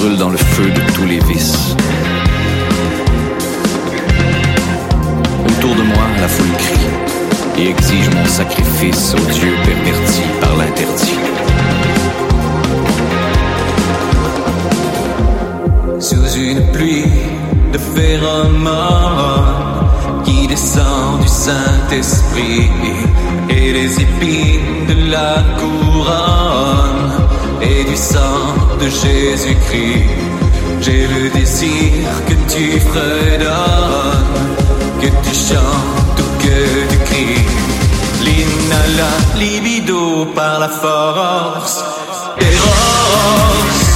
brûle dans le feu de tous les vices. Autour de moi, la foule crie et exige mon sacrifice aux dieux pervertis par l'interdit. Sous une pluie de phéromones qui descend du Saint-Esprit et les épines de la couronne et du sang de Jésus-Christ. J'ai le désir que tu fredonnes, que tu chantes ou que tu cries. L'inala, libido par la force des roses.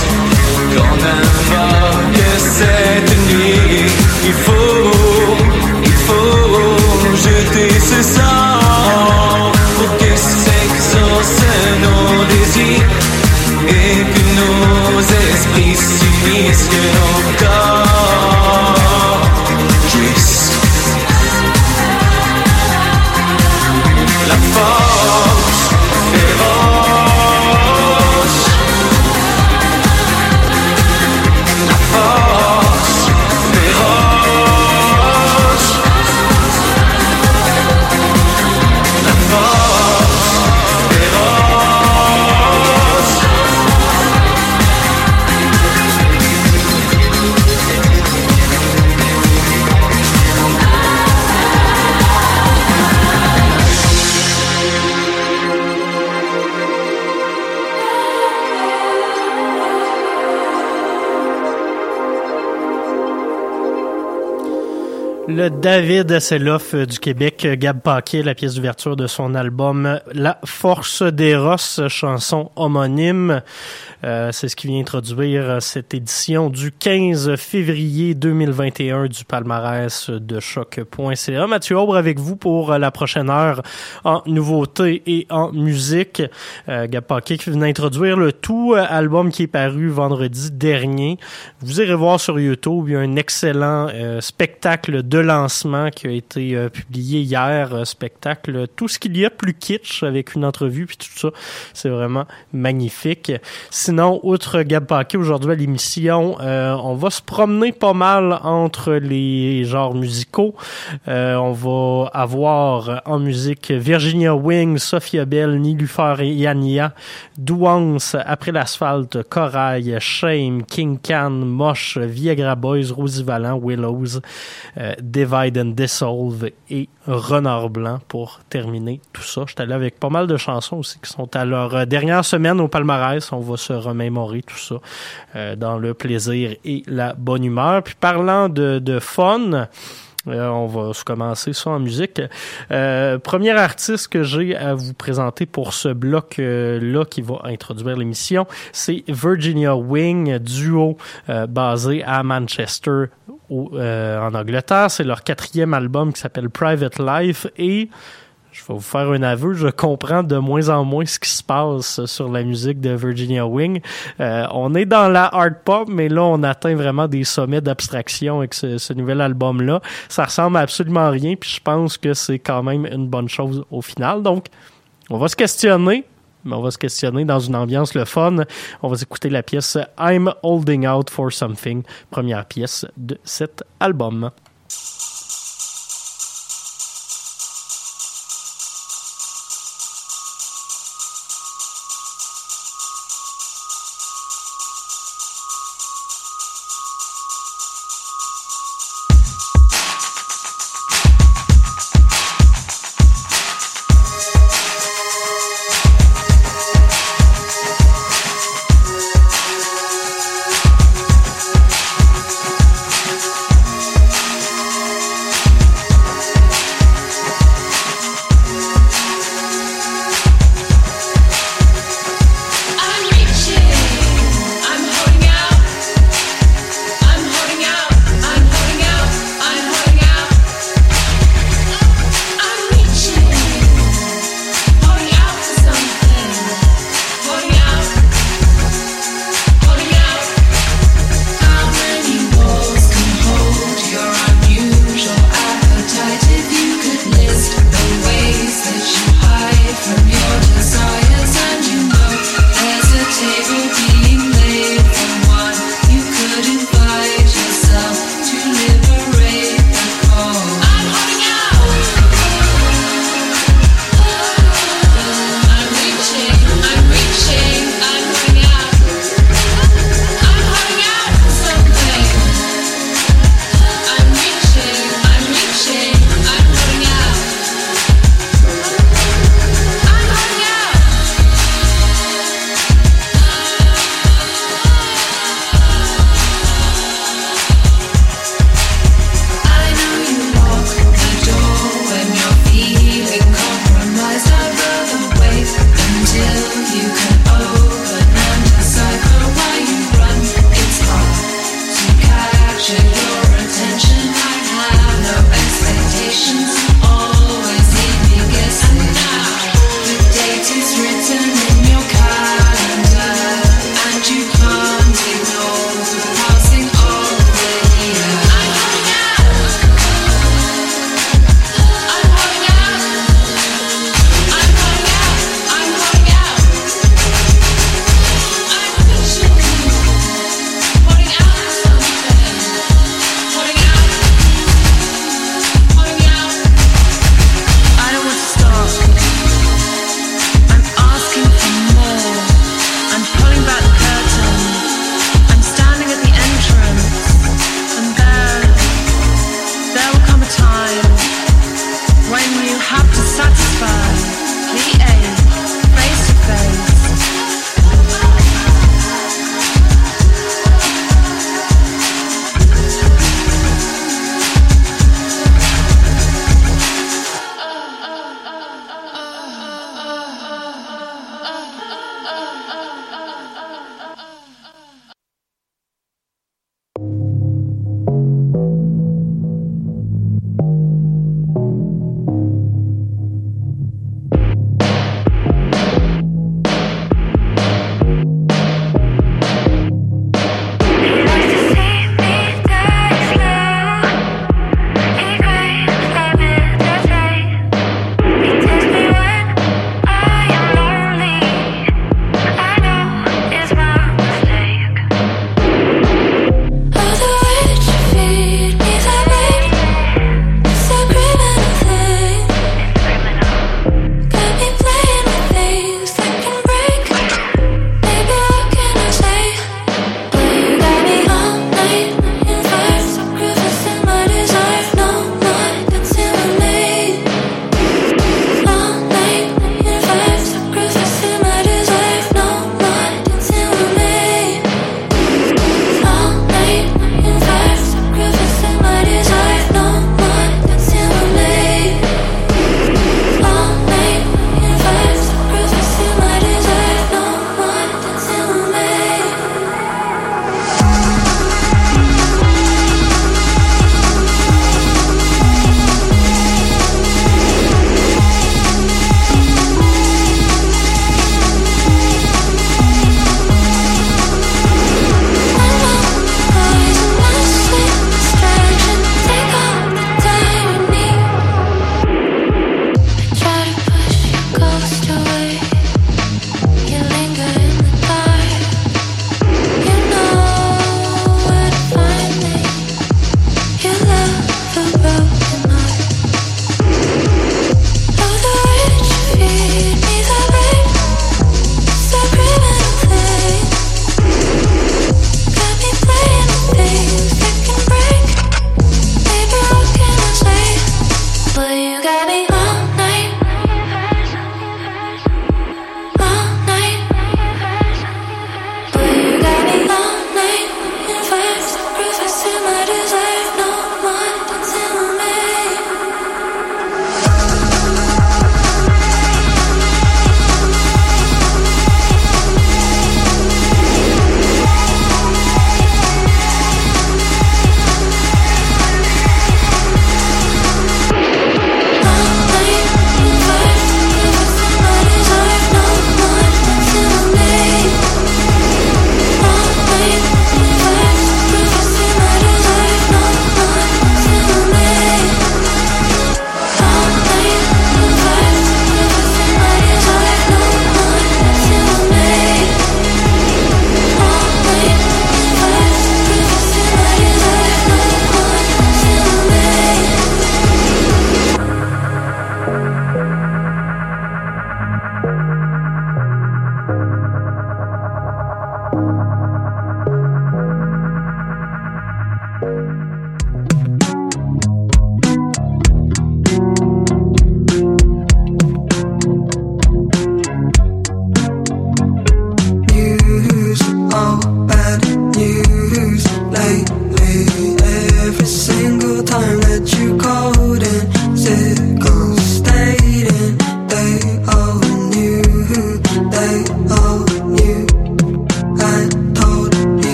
Qu'on invoque cette nuit, il faut, il faut jeter ce sang David Asseloff du Québec, Gab Paquet, la pièce d'ouverture de son album La Force des Rosses, chanson homonyme. Euh, c'est ce qui vient introduire cette édition du 15 février 2021 du palmarès de choc.ca. Mathieu Aubre avec vous pour la prochaine heure en nouveautés et en musique. Euh, Gab Paquet qui vient introduire le tout album qui est paru vendredi dernier. Vous irez voir sur YouTube, un excellent euh, spectacle de lancement qui a été euh, publié hier, euh, spectacle, tout ce qu'il y a plus kitsch avec une entrevue puis tout ça, c'est vraiment magnifique. Sinon, outre Gab Paquet, aujourd'hui à l'émission, on va se promener pas mal entre les genres musicaux. on va avoir en musique Virginia Wing, Sophia Bell, Nilufer et Yania, Douance, Après l'asphalte, Corail, Shame, King Can, Moche, Viagra Boys, Rosie Valent, Willows, Divide and Dissolve et Renard Blanc pour terminer tout ça. Je suis allé avec pas mal de chansons aussi qui sont à leur euh, dernière semaine au palmarès. On va se remémorer tout ça euh, dans le plaisir et la bonne humeur. Puis parlant de, de fun, euh, on va commencer ça en musique. Euh, premier artiste que j'ai à vous présenter pour ce bloc-là qui va introduire l'émission, c'est Virginia Wing, duo basé à Manchester euh, en Angleterre. C'est leur quatrième album qui s'appelle Private Life et je vais vous faire un aveu, je comprends de moins en moins ce qui se passe sur la musique de Virginia Wing. Euh, on est dans la hard pop, mais là, on atteint vraiment des sommets d'abstraction avec ce, ce, nouvel album-là. Ça ressemble à absolument rien, puis je pense que c'est quand même une bonne chose au final. Donc, on va se questionner mais on va se questionner dans une ambiance le fun. On va écouter la pièce I'm Holding Out for Something, première pièce de cet album.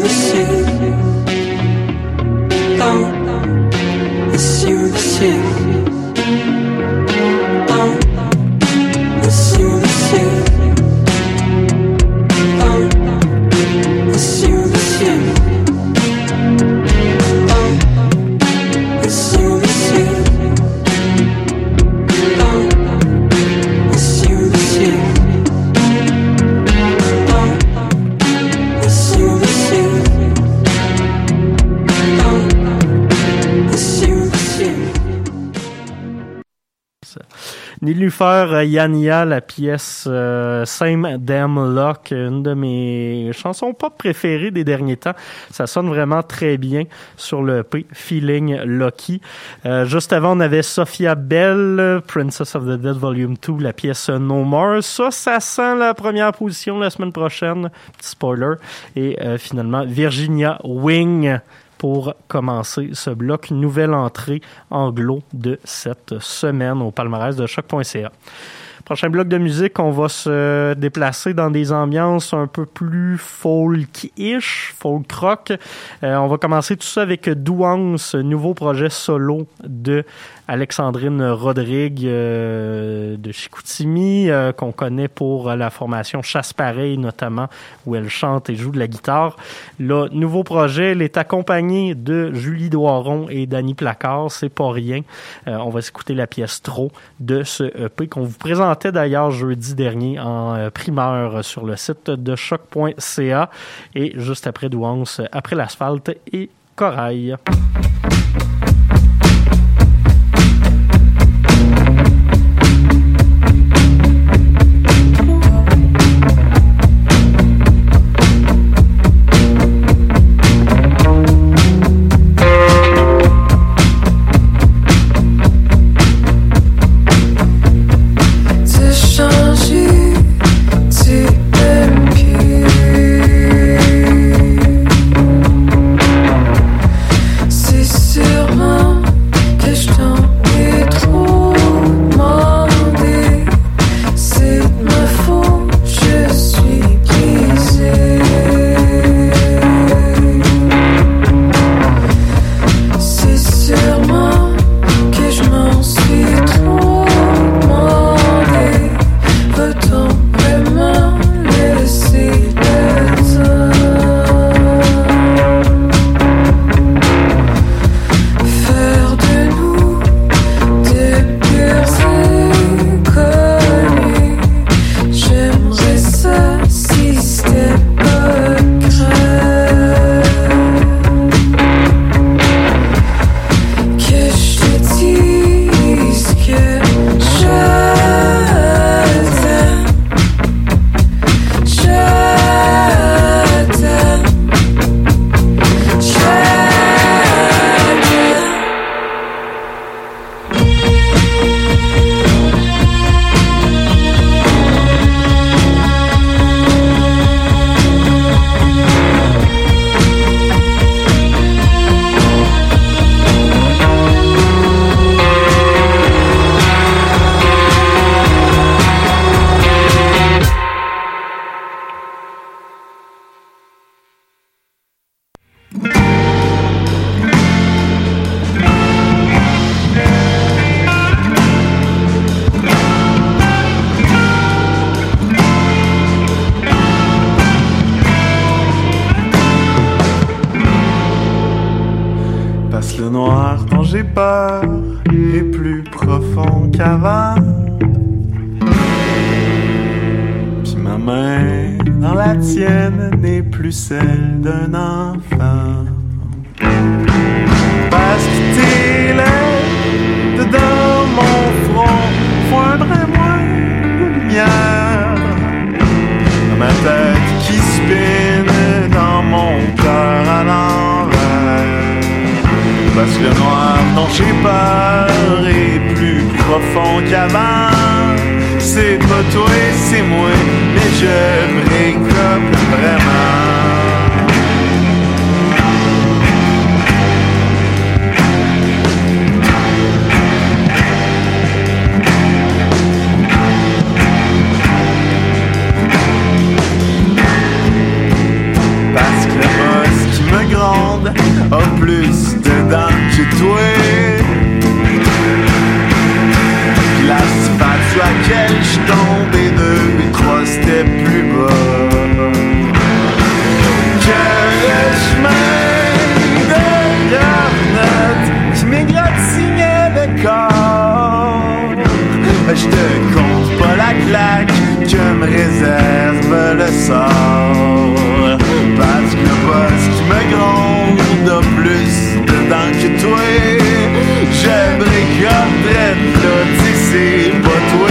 the sea. Faire Yania, la pièce euh, Same Damn Lock, une de mes chansons pop préférées des derniers temps. Ça sonne vraiment très bien sur le P, Feeling Lucky. Euh, juste avant, on avait Sophia Bell, Princess of the Dead Volume 2, la pièce No More. Ça, ça sent la première position la semaine prochaine. Petit spoiler. Et euh, finalement, Virginia Wing, pour commencer ce bloc. Nouvelle entrée anglo de cette semaine au palmarès de choc.ca. Prochain bloc de musique, on va se déplacer dans des ambiances un peu plus folk-ish, folk rock. Euh, on va commencer tout ça avec Douance, nouveau projet solo de Alexandrine Rodrigue euh, de Chicoutimi, euh, qu'on connaît pour la formation Chasse Pareil notamment, où elle chante et joue de la guitare. Le nouveau projet, elle est accompagnée de Julie Doiron et Danny Placard, c'est pas rien. Euh, on va écouter la pièce Trop de ce EP qu'on vous présentait d'ailleurs jeudi dernier en primeur sur le site de choc.ca et juste après Douance, après l'asphalte et Corail. peur et plus profond qu'avant. Puis ma main dans la tienne n'est plus celle d'un enfant. J'ai peur et plus profond qu'avant. C'est pas toi et c'est moi, mais je me récolte vraiment. but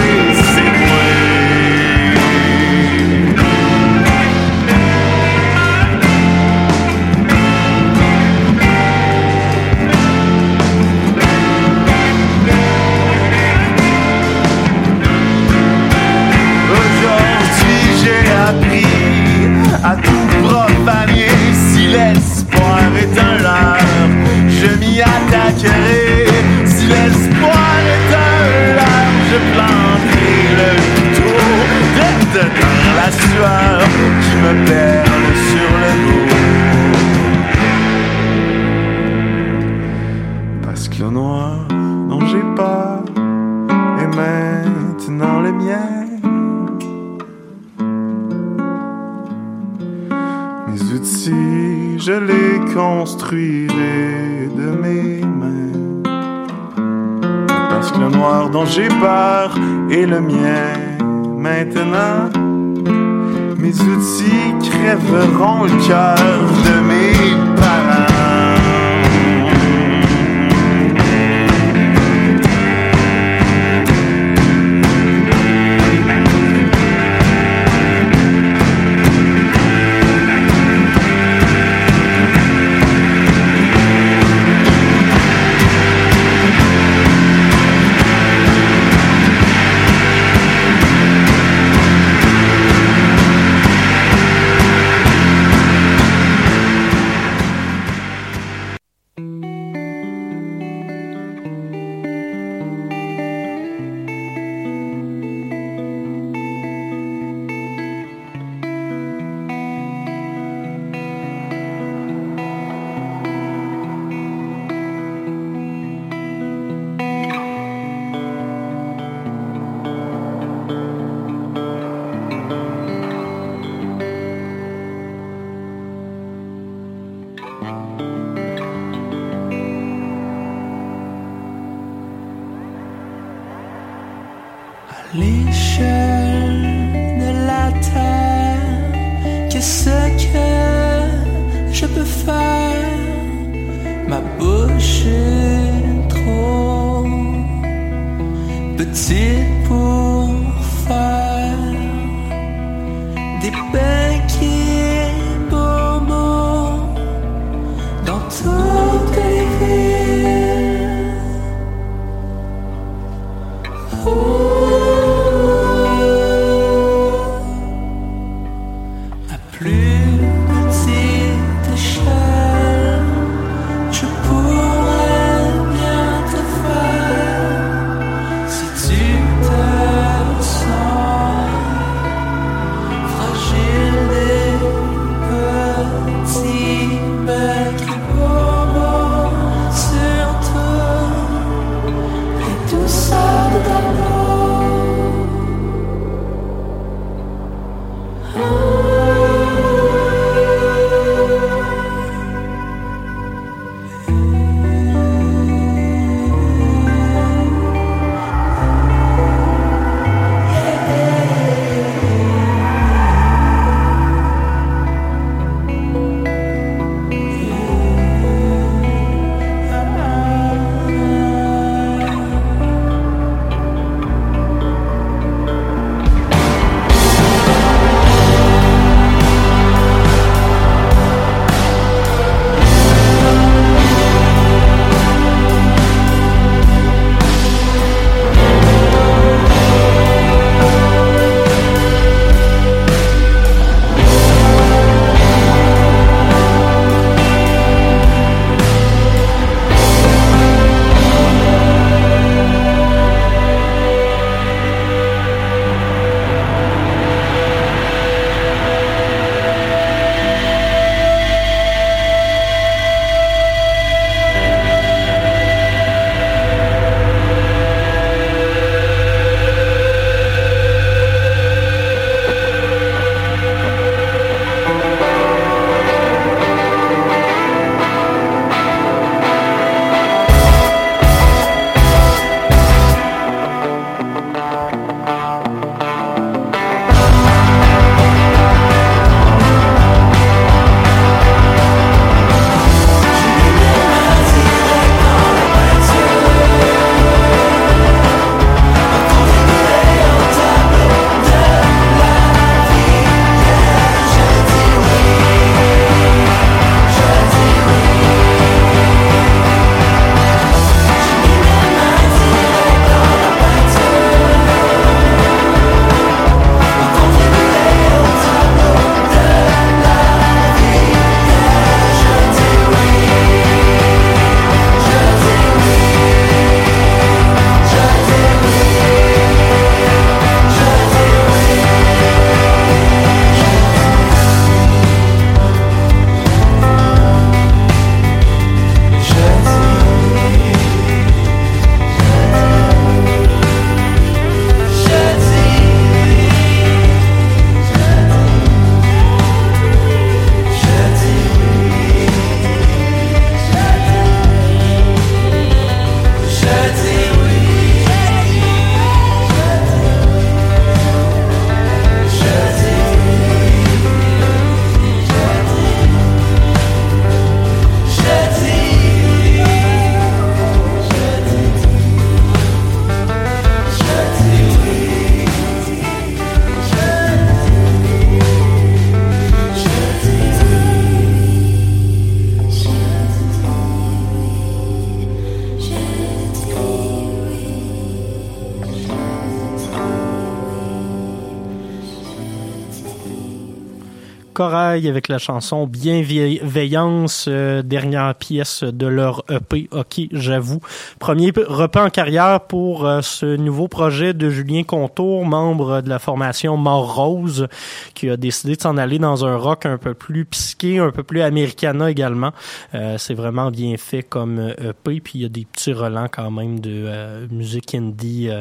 Avec la chanson Bienveillance, euh, dernière pièce de leur EP. Ok, j'avoue. Premier repas en carrière pour euh, ce nouveau projet de Julien Contour, membre de la formation Mort Rose, qui a décidé de s'en aller dans un rock un peu plus psyché, un peu plus americana également. Euh, C'est vraiment bien fait comme EP, puis il y a des petits relents quand même de musique indie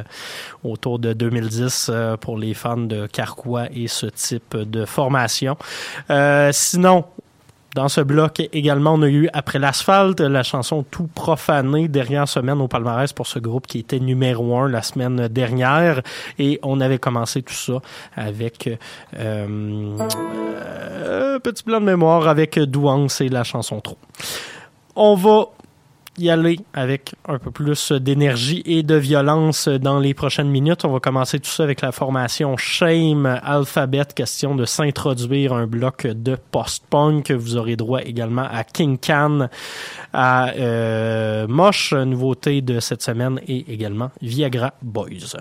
autour de 2010 euh, pour les fans de Carquois et ce type de formation. Sinon, dans ce bloc également, on a eu Après l'asphalte, la chanson Tout profané, dernière semaine au palmarès pour ce groupe qui était numéro un la semaine dernière. Et on avait commencé tout ça avec euh, euh, petit blanc de mémoire avec Douance et la chanson Trop. On va y aller avec un peu plus d'énergie et de violence dans les prochaines minutes. On va commencer tout ça avec la formation Shame Alphabet, question de s'introduire un bloc de post-punk. Vous aurez droit également à King Can, à euh, Moche, nouveauté de cette semaine, et également Viagra Boys.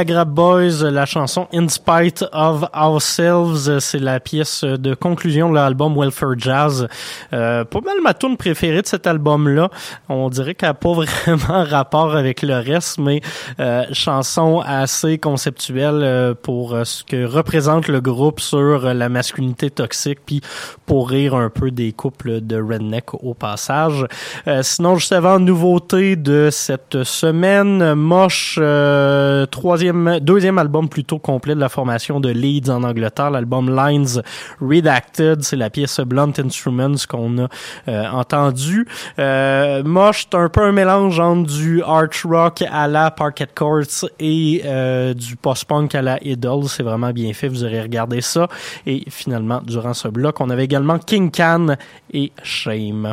Viagra Boys, la chanson In Spite of Ourselves, c'est la pièce de conclusion de l'album Welfare Jazz. Euh, pas mal ma tune préférée de cet album-là. On dirait qu'elle n'a pas vraiment rapport avec le reste, mais euh, chanson assez conceptuelle euh, pour euh, ce que représente le groupe sur la masculinité toxique, puis pour rire un peu des couples de redneck au passage. Euh, sinon, juste avant, nouveauté de cette semaine, Moche, euh, troisième, deuxième album plutôt complet de la formation de Leeds en Angleterre, l'album Lines Redacted, c'est la pièce Blunt Instruments qu'on a euh, entendu. Euh, c'est un peu un mélange entre du arch rock à la Parquet Courts et euh, du post-punk à la Idol. C'est vraiment bien fait, vous aurez regardé ça. Et finalement, durant ce bloc, on avait également King Can et Shame.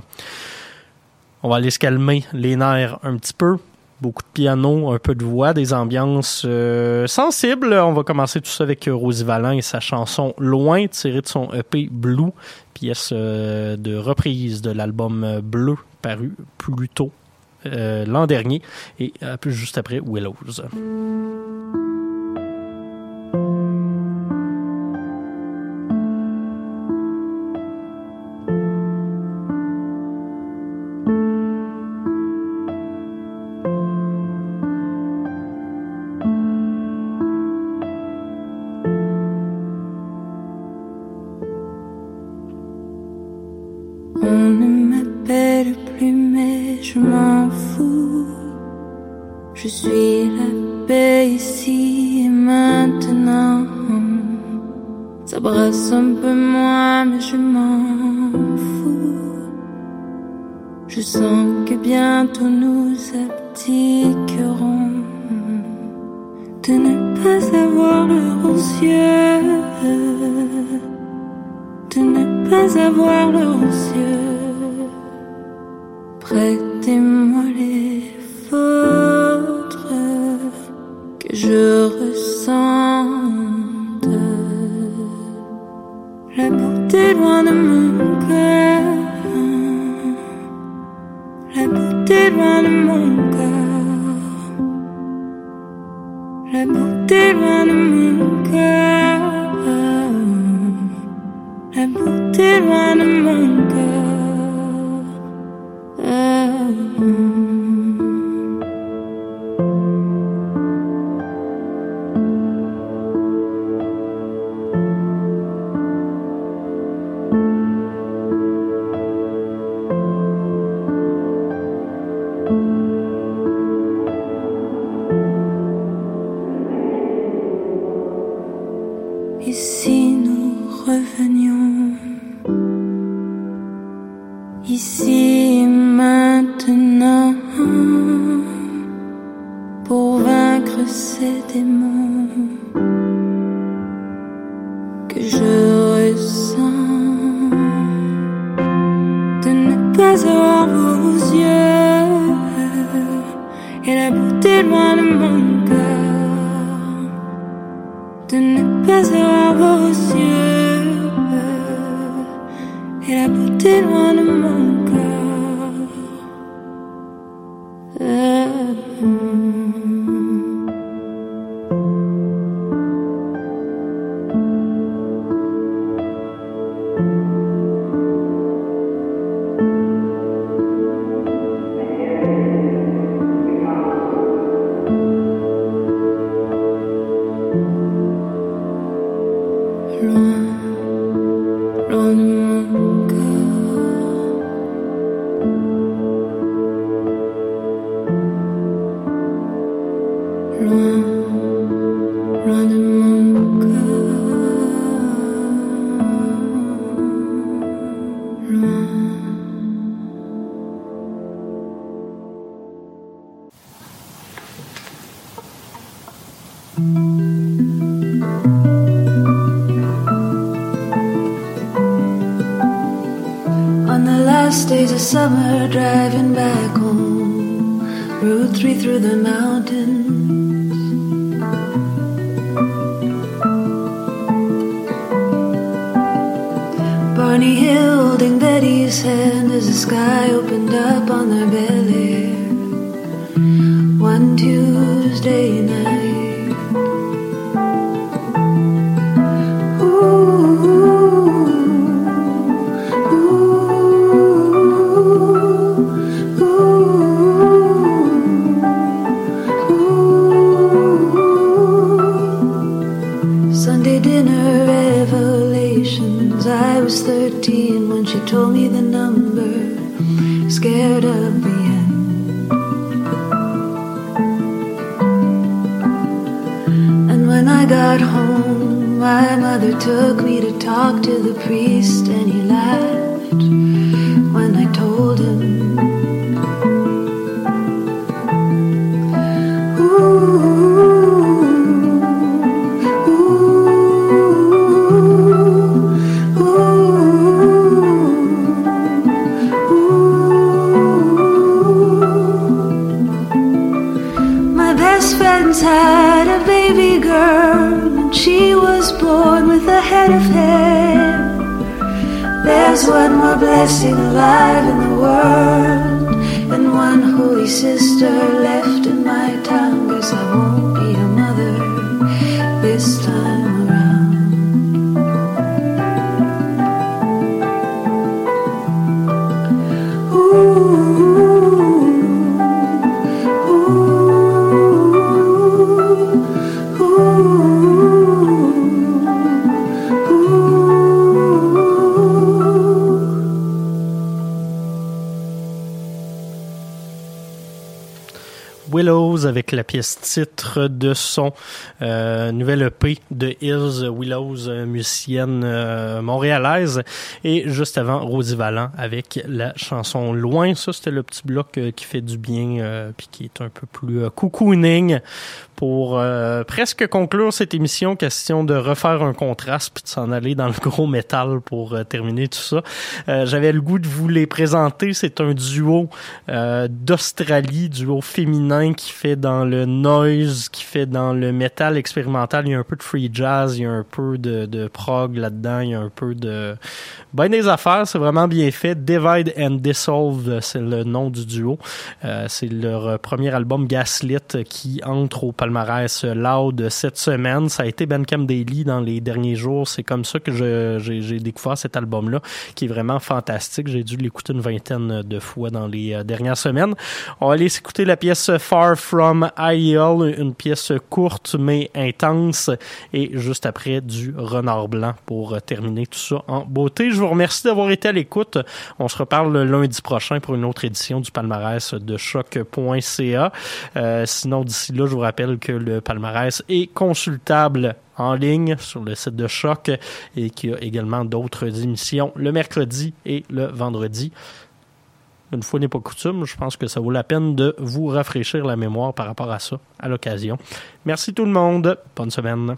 On va aller se calmer les nerfs un petit peu. Beaucoup de piano, un peu de voix, des ambiances euh, sensibles. On va commencer tout ça avec euh, Rosie Vallant et sa chanson Loin, tirée de son EP Blue, pièce euh, de reprise de l'album Bleu, paru plus tôt l'an dernier, et un juste après Willows. Vôtres que je ressente. La beauté loin de mon cœur. Loin, summer, driving back home, Route 3 through the mountains. Barney holding Betty's hand as the sky opened up on their belly. One Tuesday friends had a baby girl, and she was born with a head of hair. There's one more blessing alive in the world, and one holy sister left in my town. Guess I won't la pièce titre de son euh, nouvel EP de Hills Willows, euh, musicienne euh, montréalaise. Et juste avant, Rosie Vallant avec la chanson Loin. Ça, c'était le petit bloc euh, qui fait du bien puis qui est un peu plus cocooning pour euh, presque conclure cette émission. Question de refaire un contraste puis de s'en aller dans le gros métal pour euh, terminer tout ça. Euh, J'avais le goût de vous les présenter. C'est un duo euh, d'Australie, duo féminin qui fait dans le noise, qui fait dans le métal expérimental. Il y a un peu de free jazz, il y a un peu de, de prog là-dedans, il y a un peu de ben des affaires. C'est vraiment bien fait. Divide and Dissolve, c'est le nom du duo. Euh, c'est leur premier album Gaslit qui entre au palmarès loud cette semaine. Ça a été Bandcamp Daily dans les derniers jours. C'est comme ça que j'ai découvert cet album-là, qui est vraiment fantastique. J'ai dû l'écouter une vingtaine de fois dans les euh, dernières semaines. On va aller s'écouter la pièce Far From IEL, une pièce courte mais intense, et juste après du renard blanc pour euh, terminer tout ça en beauté. Je vous remercie d'avoir été à l'écoute. On se reparle lundi prochain pour une autre édition du palmarès de choc.ca. Euh, sinon, d'ici là, je vous que le palmarès est consultable en ligne sur le site de Choc et qu'il y a également d'autres émissions le mercredi et le vendredi. Une fois n'est pas coutume, je pense que ça vaut la peine de vous rafraîchir la mémoire par rapport à ça à l'occasion. Merci tout le monde. Bonne semaine.